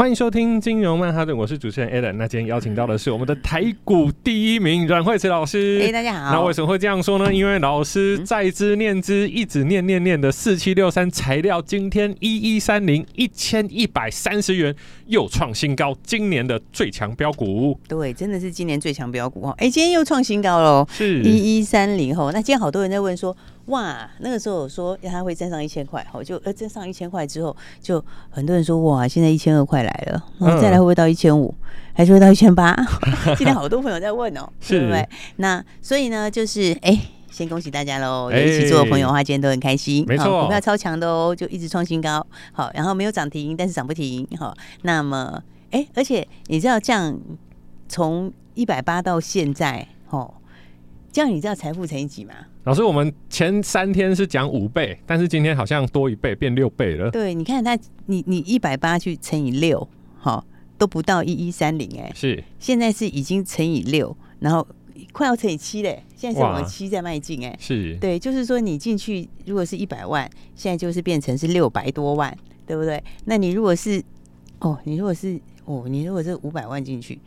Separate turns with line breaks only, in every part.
欢迎收听金融曼哈顿，我是主持人 Alan。那今天邀请到的是我们的台股第一名阮惠慈老师。
哎，大家好。
那为什么会这样说呢？因为老师在之念之，一直念念念的四七六三材料，今天一一三零一千一百三十元又创新高，今年的最强标股。
对，真的是今年最强标股哦。哎，今天又创新高喽，是一一三零后。那今天好多人在问说。哇，那个时候我说他会站上一千块，好，就呃站上一千块之后，就很多人说哇，现在一千二块来了，然后再来会不会到一千五，还是会到一千八？今天好多朋友在问哦、喔，是对不对？那所以呢，就是哎、欸，先恭喜大家喽，有一起做的朋友的话，今天都很开心，没错，股票超强的哦，就一直创新高，好，然后没有涨停，但是涨不停，好，那么哎、欸，而且你知道这样从一百八到现在，哦，这样你知道财富乘以几吗？
老师，我们前三天是讲五倍，但是今天好像多一倍，变六倍了。
对，你看它，你你一百八去乘以六，好，都不到一一三零哎。是，现在是已经乘以六，然后快要乘以七嘞。现在是往七在迈进哎。是，对，就是说你进去如果是一百万，现在就是变成是六百多万，对不对？那你如果是哦，你如果是哦，你如果是五百万进去。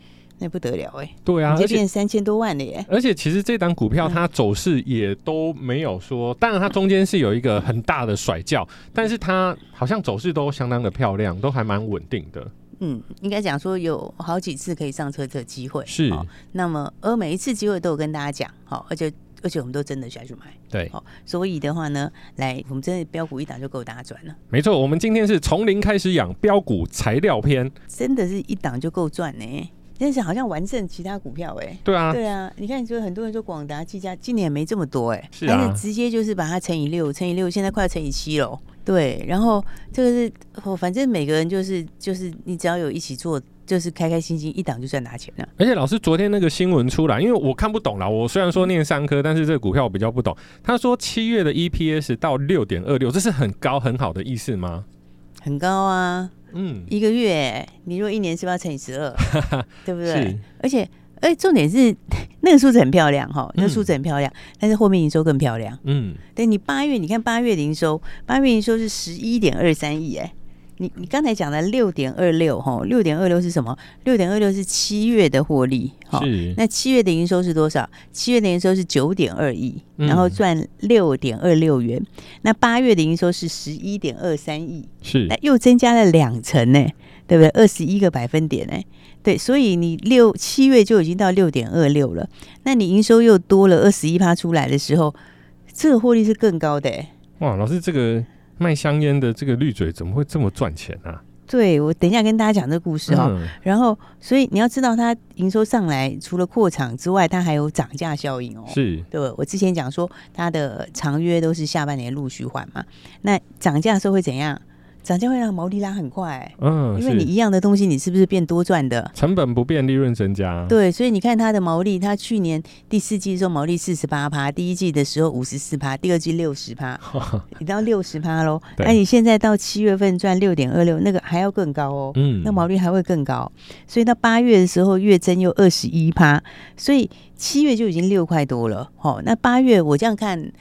那不得了哎、欸，
对啊，
就变三千多万了耶！
而且其实这档股票它走势也都没有说，当然它中间是有一个很大的甩轿，但是它好像走势都相当的漂亮，都还蛮稳定的。
嗯，应该讲说有好几次可以上车的机会
是、
哦。那么而每一次机会都有跟大家讲，好，而且而且我们都真的下去买，
对，
好，所以的话呢，来我们真的标股一档就够大家赚了。
没错，我们今天是从零开始养标股材料篇，
真的是一档就够赚呢。但是好像完胜其他股票哎、欸，
对啊，
对啊，你看，就很多人说广达、技嘉今年没这么多哎、欸，是啊，但是直接就是把它乘以六，乘以六，现在快要乘以七了。对，然后这个是哦，反正每个人就是就是你只要有一起做，就是开开心心一档就算拿钱了。
而且老师昨天那个新闻出来，因为我看不懂啦，我虽然说念三科，但是这个股票我比较不懂。他说七月的 EPS 到六点二六，这是很高很好的意思吗？
很高啊。嗯，一个月，你如果一年是不是要乘以十二，对不对？而且，哎、欸，重点是 那个数字很漂亮哈，那个数字很漂亮，嗯、但是后面营收更漂亮。嗯，对，你八月，你看八月的营收，八月营收是十一点二三亿，哎。你你刚才讲的六点二六哈，六点二六是什么？六点二六是七月的获利哈。那七月的营收是多少？七月的营收是九点二亿，然后赚六点二六元。嗯、那八月的营收是十一点二三亿，是那又增加了两成呢，对不对？二十一个百分点呢？对，所以你六七月就已经到六点二六了。那你营收又多了二十一趴出来的时候，这个获利是更高的。
哇，老师这个。卖香烟的这个绿嘴怎么会这么赚钱呢、啊？
对，我等一下跟大家讲这个故事哈、哦。嗯、然后，所以你要知道，它营收上来，除了扩厂之外，它还有涨价效应哦。是，对，我之前讲说，它的长约都是下半年陆续还嘛。那涨价的时候会怎样？涨价会让毛利拉很快、欸，嗯，因为你一样的东西，你是不是变多赚的？
成本不变，利润增加。
对，所以你看它的毛利，它去年第四季的时候毛利四十八趴，第一季的时候五十四趴，第二季六十趴，你到六十趴喽。那对你现在到七月份赚六点二六，那个还要更高哦，嗯，那毛利还会更高。所以到八月的时候月增又二十一趴，所以七月就已经六块多了。好，那八月我这样看。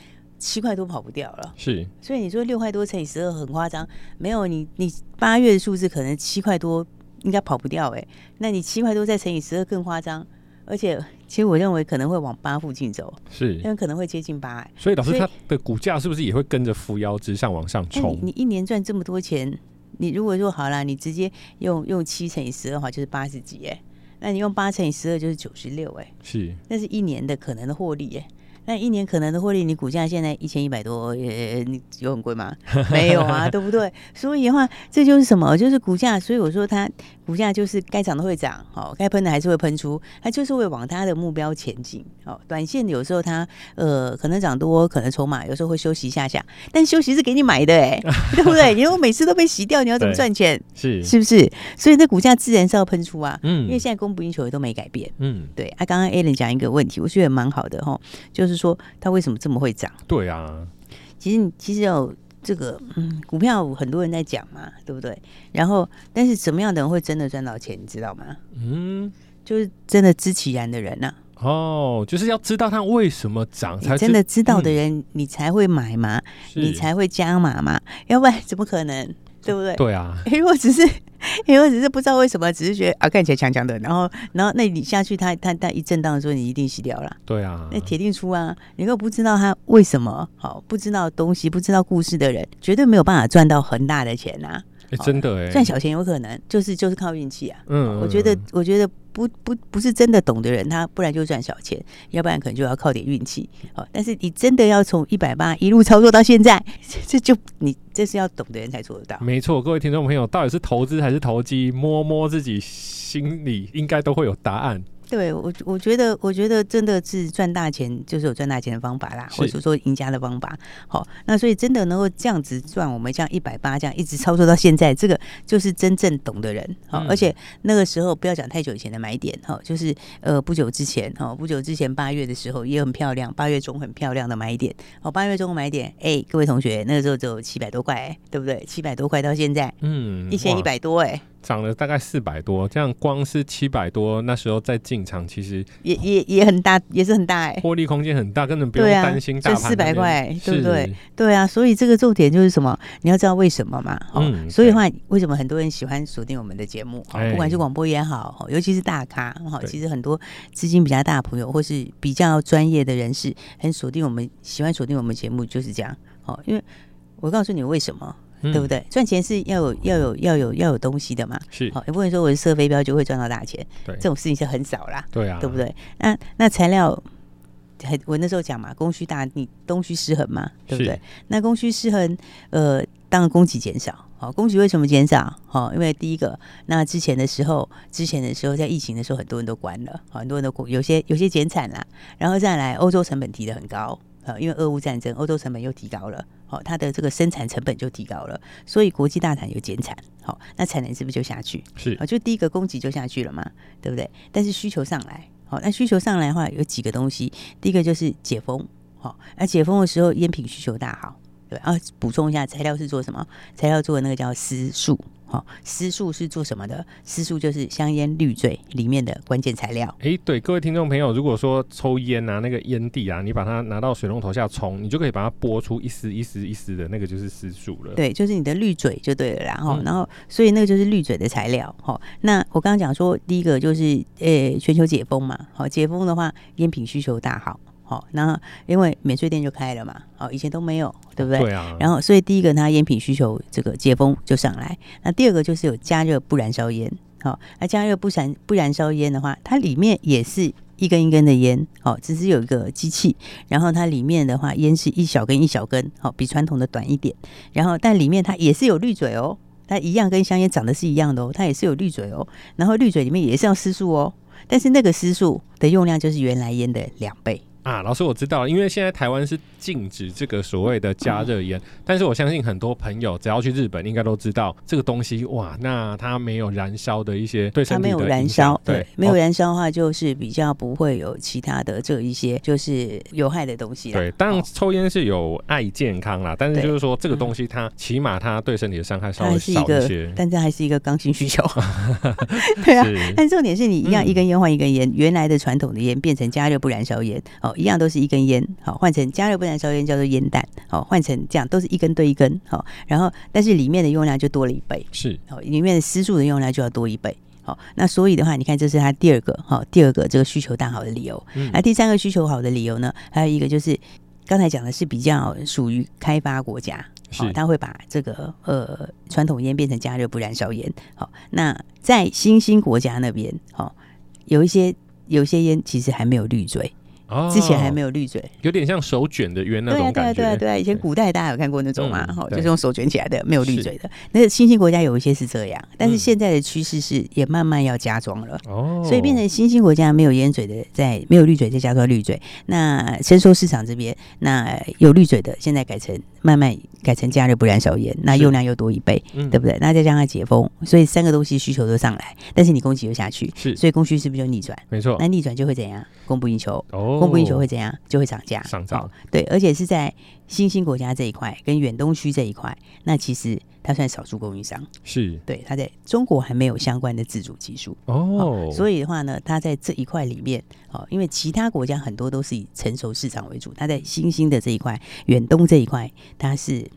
七块多跑不掉了，是，所以你说六块多乘以十二很夸张，没有你你八月的数字可能七块多应该跑不掉哎、欸，那你七块多再乘以十二更夸张，而且其实我认为可能会往八附近走，是，因为可能会接近八、欸，
所以老师他的股价是不是也会跟着扶摇直上往上冲？
你一年赚这么多钱，你如果说好了，你直接用用七乘以十二的话就是八十几哎，那你用八乘以十二就是九十六哎，是，那是一年的可能的获利哎、欸。那一年可能的获利，你股价现在一千一百多，呃，你有很贵吗？没有啊，对不对？所以的话，这就是什么？就是股价。所以我说它股价就是该涨的会涨，好，该喷的还是会喷出，它就是会往它的目标前进。好，短线有时候它呃可能涨多，可能筹码有时候会休息一下下，但休息是给你买的哎，对不对？因为我每次都被洗掉，你要怎么赚钱？是是不是？所以这股价自然是要喷出啊。嗯，因为现在供不应求也都没改变。嗯，对。啊，刚刚 Alan 讲一个问题，我觉得蛮好的哈，就是说它为什么这么会涨？
对啊，
其实其实有这个嗯，股票很多人在讲嘛，对不对？然后，但是什么样的人会真的赚到钱，你知道吗？嗯，就是真的知其然的人呐、啊。
哦，就是要知道它为什么涨，才
真的知道的人，嗯、你才会买嘛，你才会加码嘛，要不然怎么可能？对不对？
对啊，
因为我只是，因为我只是不知道为什么，只是觉得啊看起来强强的，然后，然后那你下去它，它它它一震荡的时候，你一定洗掉了。
对啊，
那铁定出啊！你又不知道它为什么好，不知道东西，不知道故事的人，绝对没有办法赚到很大的钱呐、啊。
欸、真的哎，
赚小钱有可能，就是就是靠运气啊。嗯，我觉得，我觉得不不不是真的懂的人，他不然就赚小钱，要不然可能就要靠点运气。好，但是你真的要从一百八一路操作到现在，这就你这是要懂的人才做得到。
没错，各位听众朋友，到底是投资还是投机？摸摸自己心里，应该都会有答案。
对我，我觉得，我觉得真的是赚大钱，就是有赚大钱的方法啦，或者说赢家的方法。好，那所以真的能够这样子赚，我们这样一百八这样一直操作到现在，这个就是真正懂的人。好，而且那个时候不要讲太久以前的买点，哈，就是呃不久之前，哈，不久之前八月的时候也很漂亮，八月中很漂亮的买点。哦，八月中买点，哎，各位同学，那个时候只有七百多块，对不对？七百多块到现在，嗯，一千一百多，哎。
涨了大概四百多，这样光是七百多，那时候再进场，其实
也也也很大，也是很大哎、欸，
获利空间很大，根本不用担心大盘。
四百块，对不对？对啊，所以这个重点就是什么？你要知道为什么嘛？哦、嗯，所以的话，为什么很多人喜欢锁定我们的节目？不管是广播也好，尤其是大咖哈，其实很多资金比较大的朋友，或是比较专业的人士，很锁定我们，喜欢锁定我们节目，就是这样。哦，因为我告诉你为什么。对不对？赚钱是要有要有要有要有东西的嘛。是，好，也不能说我是射飞镖就会赚到大钱。对，这种事情是很少啦。对啊，对不对？那那材料，还我那时候讲嘛，供需大，你供需失衡嘛，对不对？那供需失衡，呃，当然供给减少。好，供给为什么减少？好，因为第一个，那之前的时候，之前的时候在疫情的时候，很多人都关了，很多人都有些有些减产啦，然后再来欧洲成本提的很高。呃，因为俄乌战争，欧洲成本又提高了，好、哦，它的这个生产成本就提高了，所以国际大厂有减产，好、哦，那产能是不是就下去？是啊、哦，就第一个供给就下去了嘛，对不对？但是需求上来，好、哦，那需求上来的话，有几个东西，第一个就是解封，好、哦，那解封的时候，烟品需求大好，对，然后补充一下，材料是做什么？材料做的那个叫丝树。好，丝树是做什么的？丝树就是香烟滤嘴里面的关键材料。
哎、欸，对，各位听众朋友，如果说抽烟啊，那个烟蒂啊，你把它拿到水龙头下冲，你就可以把它拨出一丝一丝一丝的那个就是丝树了。
对，就是你的滤嘴就对了。然后，嗯、然后，所以那个就是滤嘴的材料。好，那我刚刚讲说，第一个就是呃、欸，全球解封嘛。好，解封的话，烟品需求大好。好，那因为免税店就开了嘛，好，以前都没有，对不对？对啊。然后，所以第一个，它烟品需求这个解封就上来。那第二个就是有加热不燃烧烟，好，那加热不燃不燃烧烟的话，它里面也是一根一根的烟，好，只是有一个机器，然后它里面的话，烟是一小根一小根，好，比传统的短一点。然后，但里面它也是有滤嘴哦，它一样跟香烟长得是一样的哦，它也是有滤嘴哦。然后滤嘴里面也是要丝树哦，但是那个丝树的用量就是原来烟的两倍。
啊，老师，我知道了，因为现在台湾是禁止这个所谓的加热烟，嗯，但是我相信很多朋友只要去日本，应该都知道这个东西哇，那它没有燃烧的一些对身体的，它没有燃烧，对，对，没有燃烧的话就是比较不会有其他的这一些就是有害的东西。对，当然抽烟是有爱健康啦，但是就是说这个东西它起码它对身体的伤害稍微少一些，但这还是一个刚性需求。对啊，但重点是你一样一根烟换一根烟，嗯，原来的传统的烟变成加热不燃烧烟哦。一样都是一根烟，好，换成加热不燃烧烟叫做烟弹，好，换成这样都是一根对一根，好，然后但是里面的用量就多了一倍，是，好，里面的丝树的用量就要多一倍，好，那所以的话，你看这是它第二个，好，第二个这个需求大好的理由，嗯，那第三个需求好的理由呢，还有一个就是刚才讲的是比较属于开发国家，好，他会把这个呃传统烟变成加热不燃烧烟，好，那在新兴国家那边，好，有一些有一些烟其实还没有滤嘴。
哦，之前还没有滤嘴，
有点像手卷的圆那种感觉。
对啊，对啊，对啊，以前古代大家有看过那种嘛？哈、嗯，就是用手卷起来的，没有滤嘴的。那新兴国家有一些是这样，但是现在的趋势是也慢慢要加装了。哦，所以变成新兴国家没有烟嘴的，在没有滤嘴再加装滤嘴。那成熟市场这边，那有滤嘴的，现在改成慢慢改成加热不燃烧烟，那用量又多一倍，对不对？那再加上解封，所以三个东西需求都上来，但是你供给又下去，是，所以供需是不是就逆转？没错，那逆转就会怎样？供不应求，哦，供不应求会怎样？就会涨价，上涨。对，而且是在新兴国家这一块跟远东区这一块，那其实它算少数供应商，是对，它在中国还没有相关的自主技术哦，所以的话呢，它在这一块里面哦，因为其他国家很多都是以成熟市场为主，它在新兴的这一块远东这一块，它是。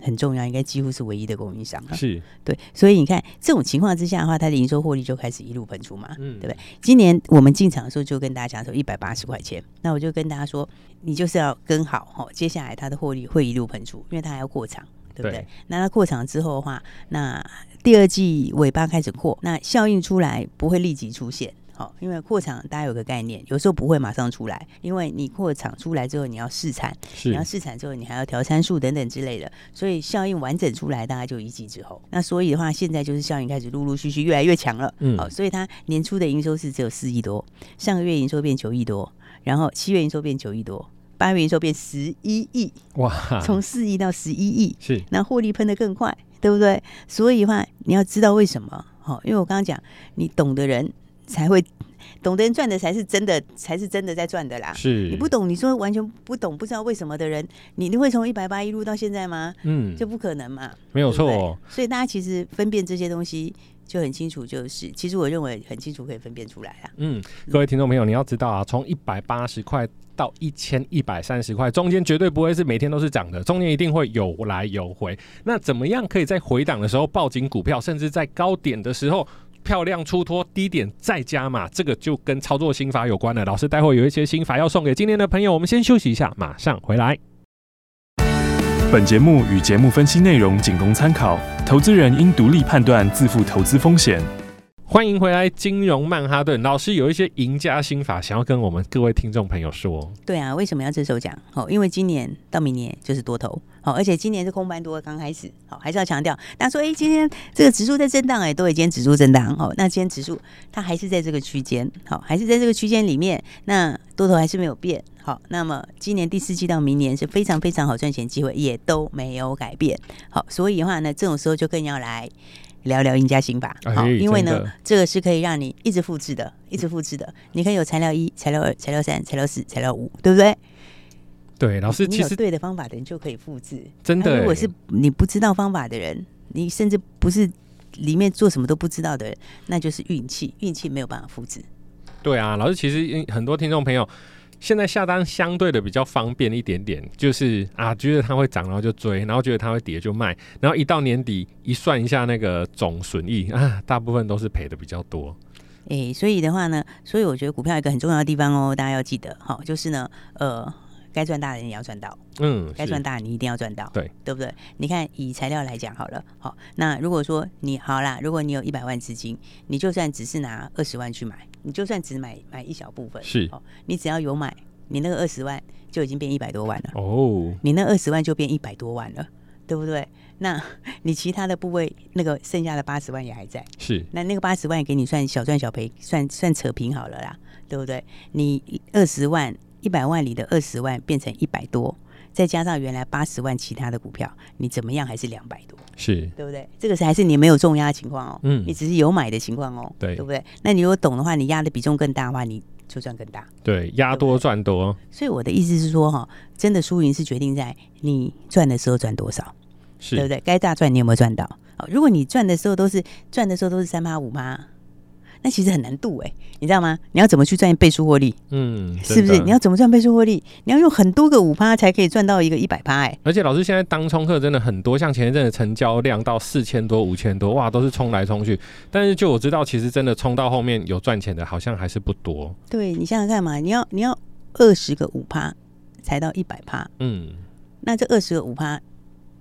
很重要，应该几乎是唯一的供应商了。是对，所以你看这种情况之下的话，它的营收获利就开始一路喷出嘛，嗯，对不对？今年我们进场的时候就跟大家讲说一百八十块钱，那我就跟大家说，你就是要跟好哈，接下来它的获利会一路喷出，因为它还要过场，对不对？对，那它过场之后的话，那第二季尾巴开始扩，那效应出来不会立即出现。好，因为扩厂大家有个概念，有时候不会马上出来，因为你扩厂出来之后，你要试产，你要试产之后，你还要调参数等等之类的，所以效应完整出来，大概就一季之后。那所以的话，现在就是效应开始陆陆续续越来越强了。嗯，好，所以它年初的营收是只有四亿多，上个月营收变九亿多，然后七月营收变九亿多，八月营收变十一亿，哇，从四亿到十一亿，是，那获利喷得更快，对不对？所以的话，你要知道为什么？好，因为我刚刚讲，你懂的人。才会懂得人赚的才是真的，才是真的在赚的啦。是你不懂，你说完全不懂，不知道为什么的人，你你会从一百八一路到现在吗？嗯，就不可能嘛。没有错哦。所以大家其实分辨这些东西就很清楚，就是其实我认为很清楚可以分辨出来啦。嗯，各位听众朋友，你要知道啊，从一百八十块到一千一百三十块，中间绝对不会是每天都是涨的，中间一定会有来有回。那怎么样可以在回档的时候抱紧股票，甚至在高点的时候？漂亮出脱，低点再加码，这个就跟操作心法有关了。老师待会有一些心法要送给今天的朋友，我们先休息一下，马上回来。本节目与节目分析内容仅供参考，投资人应独立判断，自负投资风险。欢迎回来，金融曼哈顿老师有一些赢家心法想要跟我们各位听众朋友说。对啊，为什么要这时候讲？哦，因为今年到明年就是多头，好，而且今年是空班多刚开始，好，还是要强调。大家说，哎，今天这个指数在震荡，哎，都已经指数震荡，好，那今天指数它还是在这个区间，好，还是在这个区间里面，那多头还是没有变，好，那么今年第四季到明年是非常非常好赚钱机会，也都没有改变，好，所以的话呢，这种时候就更要来。聊聊赢家心法，好，因为呢，这个是可以让你一直复制的，一直复制的。你可以有材料一、材料二、材料三、材料四、材料五，对不对？对，老师，其实对的方法的人就可以复制。真的，如果是你不知道方法的人，你甚至不是里面做什么都不知道的人，那就是运气，运气没有办法复制。对啊，老师，其实很多听众朋友。现在下单相对的比较方便一点点，就是啊，觉得它会涨，然后就追，然后觉得它会跌就卖，然后一到年底一算一下那个总损益啊，大部分都是赔的比较多。诶、所以的话呢，所以我觉得股票一个很重要的地方哦，大家要记得哈，就是呢，呃，该赚大的你要赚到，嗯，该赚大的你一定要赚到，对，对不对？你看以材料来讲好了，好，那如果说你好啦，如果你有一百万资金，你就算只是拿二十万去买。你就算只买买一小部分，是哦，你只要有买，你那个二十万就已经变一百多万了哦，你那二十万就变一百多万了，对不对？那你其他的部位那个剩下的八十万也还在，是，那那个八十万给你算小赚小赔，算算扯平好了啦，对不对？你二十万一百万里的二十万变成一百多。再加上原来八十万其他的股票，你怎么样还是两百多，是对不对？这个是还是你没有重压的情况哦，嗯，你只是有买的情况哦，对，对不对？那你如果懂的话，你压的比重更大的话，你就赚更大，对，压多赚多。所以我的意思是说，哈，真的输赢是决定在你赚的时候赚多少，是对不对？该大赚你有没有赚到？如果你赚的时候都是赚的时候都是三趴五趴。那其实很难度哎，你知道吗？你要怎么去赚倍数获利？嗯，是不是？你要怎么赚倍数获利？你要用很多个五趴才可以赚到一个一百趴哎。而且老师现在当冲客真的很多，像前一阵的成交量到四千多、五千多，哇，都是冲来冲去。但是就我知道，其实真的冲到后面有赚钱的，好像还是不多。对，你想想看嘛，你要你要二十个五趴才到一百趴，嗯，那这二十个五趴，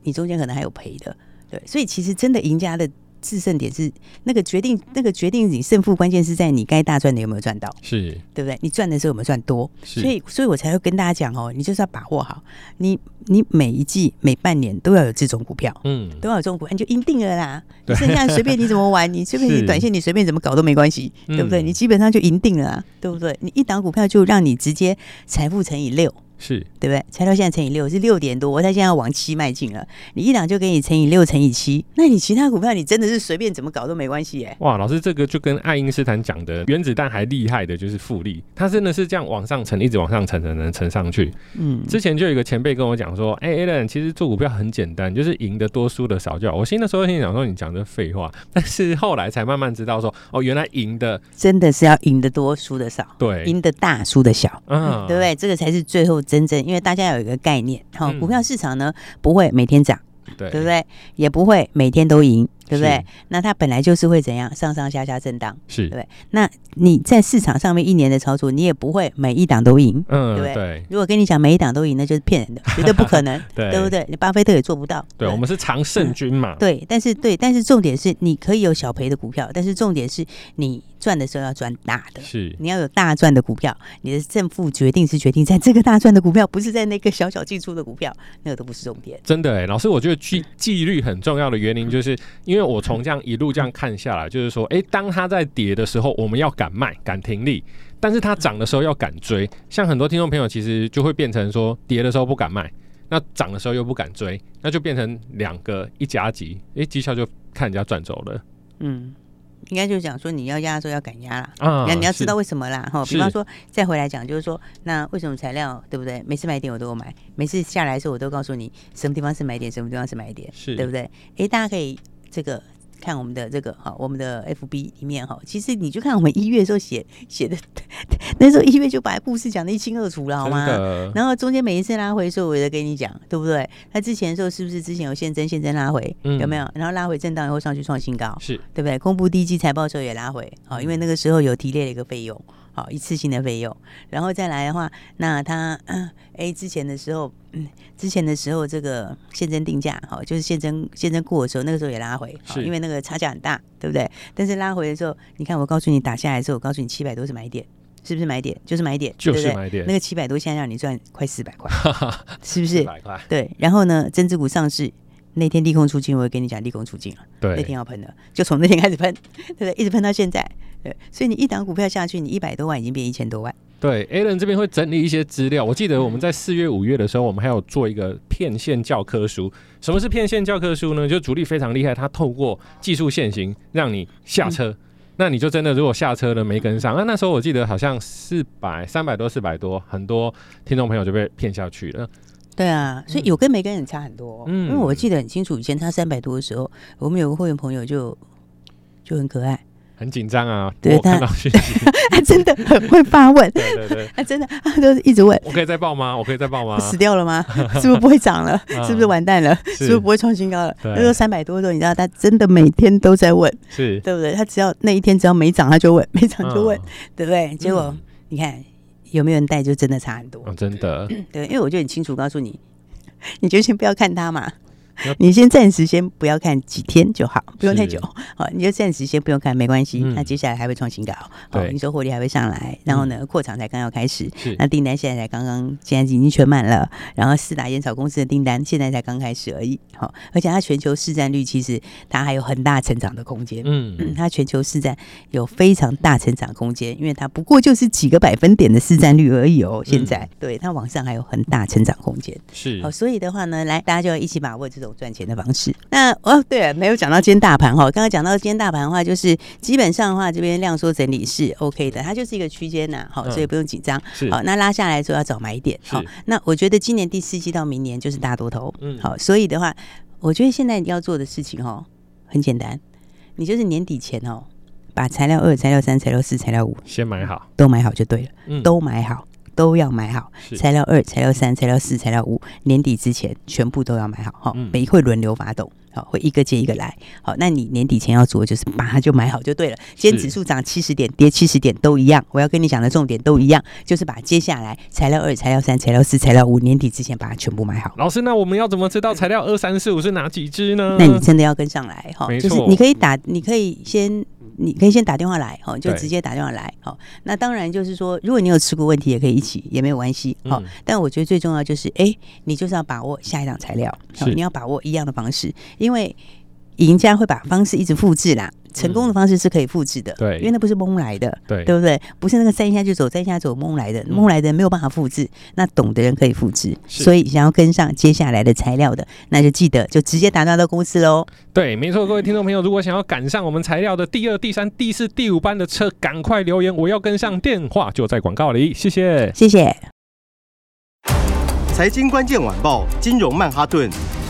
你中间可能还有赔的，对。所以其实真的赢家的。制胜点是那个决定，那个决定你胜负关键是在你该大赚的有没有赚到，
是
对不对？你赚的时候有没有赚多？所以，所以我才会跟大家讲哦，你就是要把握好，你你每一季每半年都要有这种股票，嗯，都要有这种股票，你就赢定了啦。对剩下随便你怎么玩，你随便你短线，你随便怎么搞都没关系，对不对？你基本上就赢定了，对不对？你一档股票就让你直接财富乘以六。
是
对不对？材料现在乘以六是六点多，我它现在要往七迈进了。你一档就给你乘以六乘以七，那你其他股票你真的是随便怎么搞都没关系耶。
哇，老师这个就跟爱因斯坦讲的原子弹还厉害的就是复利，它真的是这样往上乘，一直往上乘，乘乘乘上去。嗯，之前就有一个前辈跟我讲说，哎、欸、，Alan，其实做股票很简单，就是赢得多，输的少就好。我心的时候心想说，你讲的废话，但是后来才慢慢知道说，哦，原来赢的
真的是要赢得多，输的少，
对，
赢的大，输的小，嗯，对不对？这个才是最后真正，因为大家。有一个概念，好，股票市场呢不会每天涨，对，对不对？也不会每天都赢，对不对？那它本来就是会怎样，上上下下震荡，是对不对？那你在市场上面一年的操作，你也不会每一档都赢，嗯，对不对？对，如果跟你讲每一档都赢，那就是骗人的，绝对不可能，对，对不对？你巴菲特也做不到。
对，对我们是常胜军嘛。
对，但是对，但是重点是你可以有小赔的股票，但是重点是你。赚的时候要赚大的，是你要有大赚的股票，你的正负决定是决定在这个大赚的股票，不是在那个小小进出的股票，那个都不是重点。
真的哎、欸，老师，我觉得纪纪律很重要的原因，就是因为我从这样一路这样看下来，就是说，哎、欸，当它在跌的时候，我们要敢卖、敢停利；但是它涨的时候要敢追。像很多听众朋友，其实就会变成说，跌的时候不敢卖，那涨的时候又不敢追，那就变成两个一夹击，哎、欸，绩效就看人家赚走了。嗯。
应该就是讲说，你要压的时候要敢压啦。啊，你要知道为什么啦哈。比方说，再回来讲，就是说，那为什么材料对不对？每次买点我都有买，每次下来的时候我都告诉你什么地方是买点，什么地方是买点，是对不对？哎，大家可以这个。看我们的这个哈，我们的 FB 里面哈，其实你就看我们一月的时候写写的，那时候一月就把故事讲的一清二楚了，好吗？然后中间每一次拉回的时候，我也在跟你讲，对不对？他之前的时候是不是之前有现增，现增拉回，嗯、有没有？然后拉回震荡以后上去创新高，是对不对？公布第一季财报的时候也拉回，好，因为那个时候有提列了一个费用。好，一次性的费用，然后再来的话，那他哎、嗯，之前的时候，嗯，之前的时候，这个现增定价，好，就是现增现增过的时候，那个时候也拉回，是因为那个差价很大，对不对？但是拉回的时候，你看我告诉你打下来的时候，我告诉你七百多是买点，是不是买点？就是买点，
就是
买点。那个七百多现在让你赚快四百块，是不是？四百块。对，然后呢，增资股上市。那天利空出尽，我会跟你讲利空出尽了。对，那天要喷的，就从那天开始喷，对不对？一直喷到现在。对，所以你一档股票下去，你一百多万已经变一千多万。
对，Alan 这边会整理一些资料。我记得我们在四月、五月的时候，我们还有做一个骗线教科书。什么是骗线教科书呢？就主力非常厉害，他透过技术线型让你下车，嗯、那你就真的如果下车了没跟上，那那时候我记得好像四百、三百多、四百多，很多听众朋友就被骗下去了。
对啊，所以有跟没跟很差很多。嗯，因为我记得很清楚，以前他三百多的时候，我们有个会员朋友就就很可爱，很
紧张啊。
对他，他真的很会发问。对对对，他真的他都是一直问。
我可以再报吗？我可以再报吗？
死掉了吗？是不是不会涨了？是不是完蛋了？是不是不会创新高了？那时候三百多的时候，你知道他真的每天都在问，是对不对？他只要那一天只要没涨，他就问，没涨就问，对不对？结果你看。有没有人带就真的差很多，
哦，真的。
对，因为我就很清楚告诉你，你就先不要看它嘛。你先暂时先不要看几天就好，不用太久。好，你就暂时先不用看，没关系。那接下来还会创新高，好，营收获利还会上来。然后呢，扩厂才刚要开始，那订单现在才刚刚，现在已经全满了。然后四大烟草公司的订单现在才刚开始而已。好，而且它全球市占率其实它还有很大成长的空间。嗯，它全球市占有非常大成长空间，因为它不过就是几个百分点的市占率而已哦。现在对它往上还有很大成长空间。是，好，所以的话呢，来大家就要一起把握这种。赚钱的方式。那哦，对了，没有讲到今天大盘哈。刚刚讲到今天大盘的话，就是基本上的话，这边量缩整理是 OK 的，它就是一个区间呐，好，所以不用紧张。好，那拉下来之后要找买点。好，那我觉得今年第四季到明年就是大多头。嗯，好，所以的话，我觉得现在你要做的事情哦，很简单，你就是年底前哦，把材料二、材料三、材料四、材料五
先买好，
都买好就对了。嗯，都买好。都要买好，材料二、材料三、材料四、材料五，年底之前全部都要买好哈。每一会轮流发动。好，会一个接一个来。好，那你年底前要做的就是把它就买好就对了。今天指数涨七十点，跌七十点都一样。我要跟你讲的重点都一样，就是把接下来材料二、材料三、材料四、材料五年底之前把它全部买好。
老师，那我们要怎么知道材料二三四五是哪几只呢？
那你真的要跟上来哈，就是你可以打，你可以先。你可以先打电话来，哦，就直接打电话来，哦。那当然就是说，如果你有持股问题，也可以一起，也没有关系，好。但我觉得最重要就是，哎，你就是要把握下一档材料，你要把握一样的方式，因为赢家会把方式一直复制啦。成功的方式是可以复制的，对，因为那不是蒙来的，对，对不对？不是那个三下就走，三下走蒙来的，蒙来的没有办法复制，那懂的人可以复制。所以想要跟上接下来的材料的，那就记得就直接打到的公司喽。
对，没错，各位听众朋友，如果想要赶上我们材料的第二、第三、第四、第五班的车，赶快留言，我要跟上，电话就在广告里。谢谢，
谢谢。
财经关键晚报，金融曼哈顿。